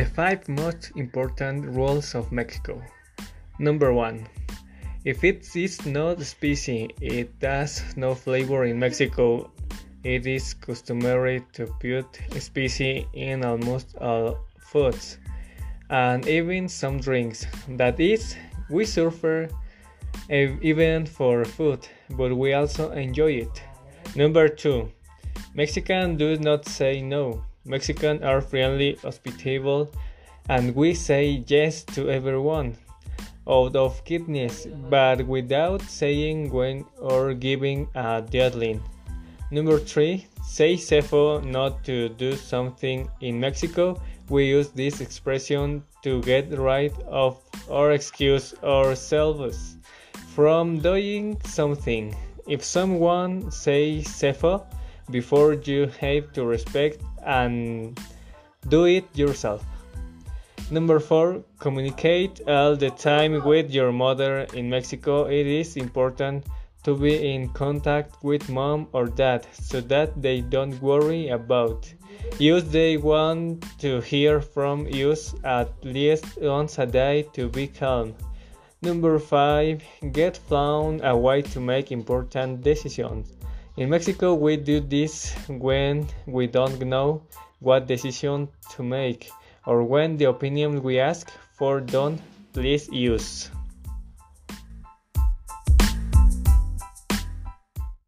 The five most important rules of Mexico. Number one. If it is not spicy, it has no flavor in Mexico. It is customary to put spicy in almost all foods and even some drinks. That is, we suffer even for food, but we also enjoy it. Number two, Mexicans do not say no. Mexicans are friendly, hospitable, and we say yes to everyone out of kindness, but without saying when or giving a deadline. Number three, say ZAFO not to do something in Mexico. We use this expression to get rid of or excuse ourselves from doing something. If someone says ZAFO before you have to respect and do it yourself. Number four, communicate all the time with your mother in Mexico. It is important to be in contact with mom or dad so that they don't worry about you. They want to hear from you at least once a day to be calm. Number five, get found a way to make important decisions. In Mexico, we do this when we don't know what decision to make or when the opinion we ask for don't please use.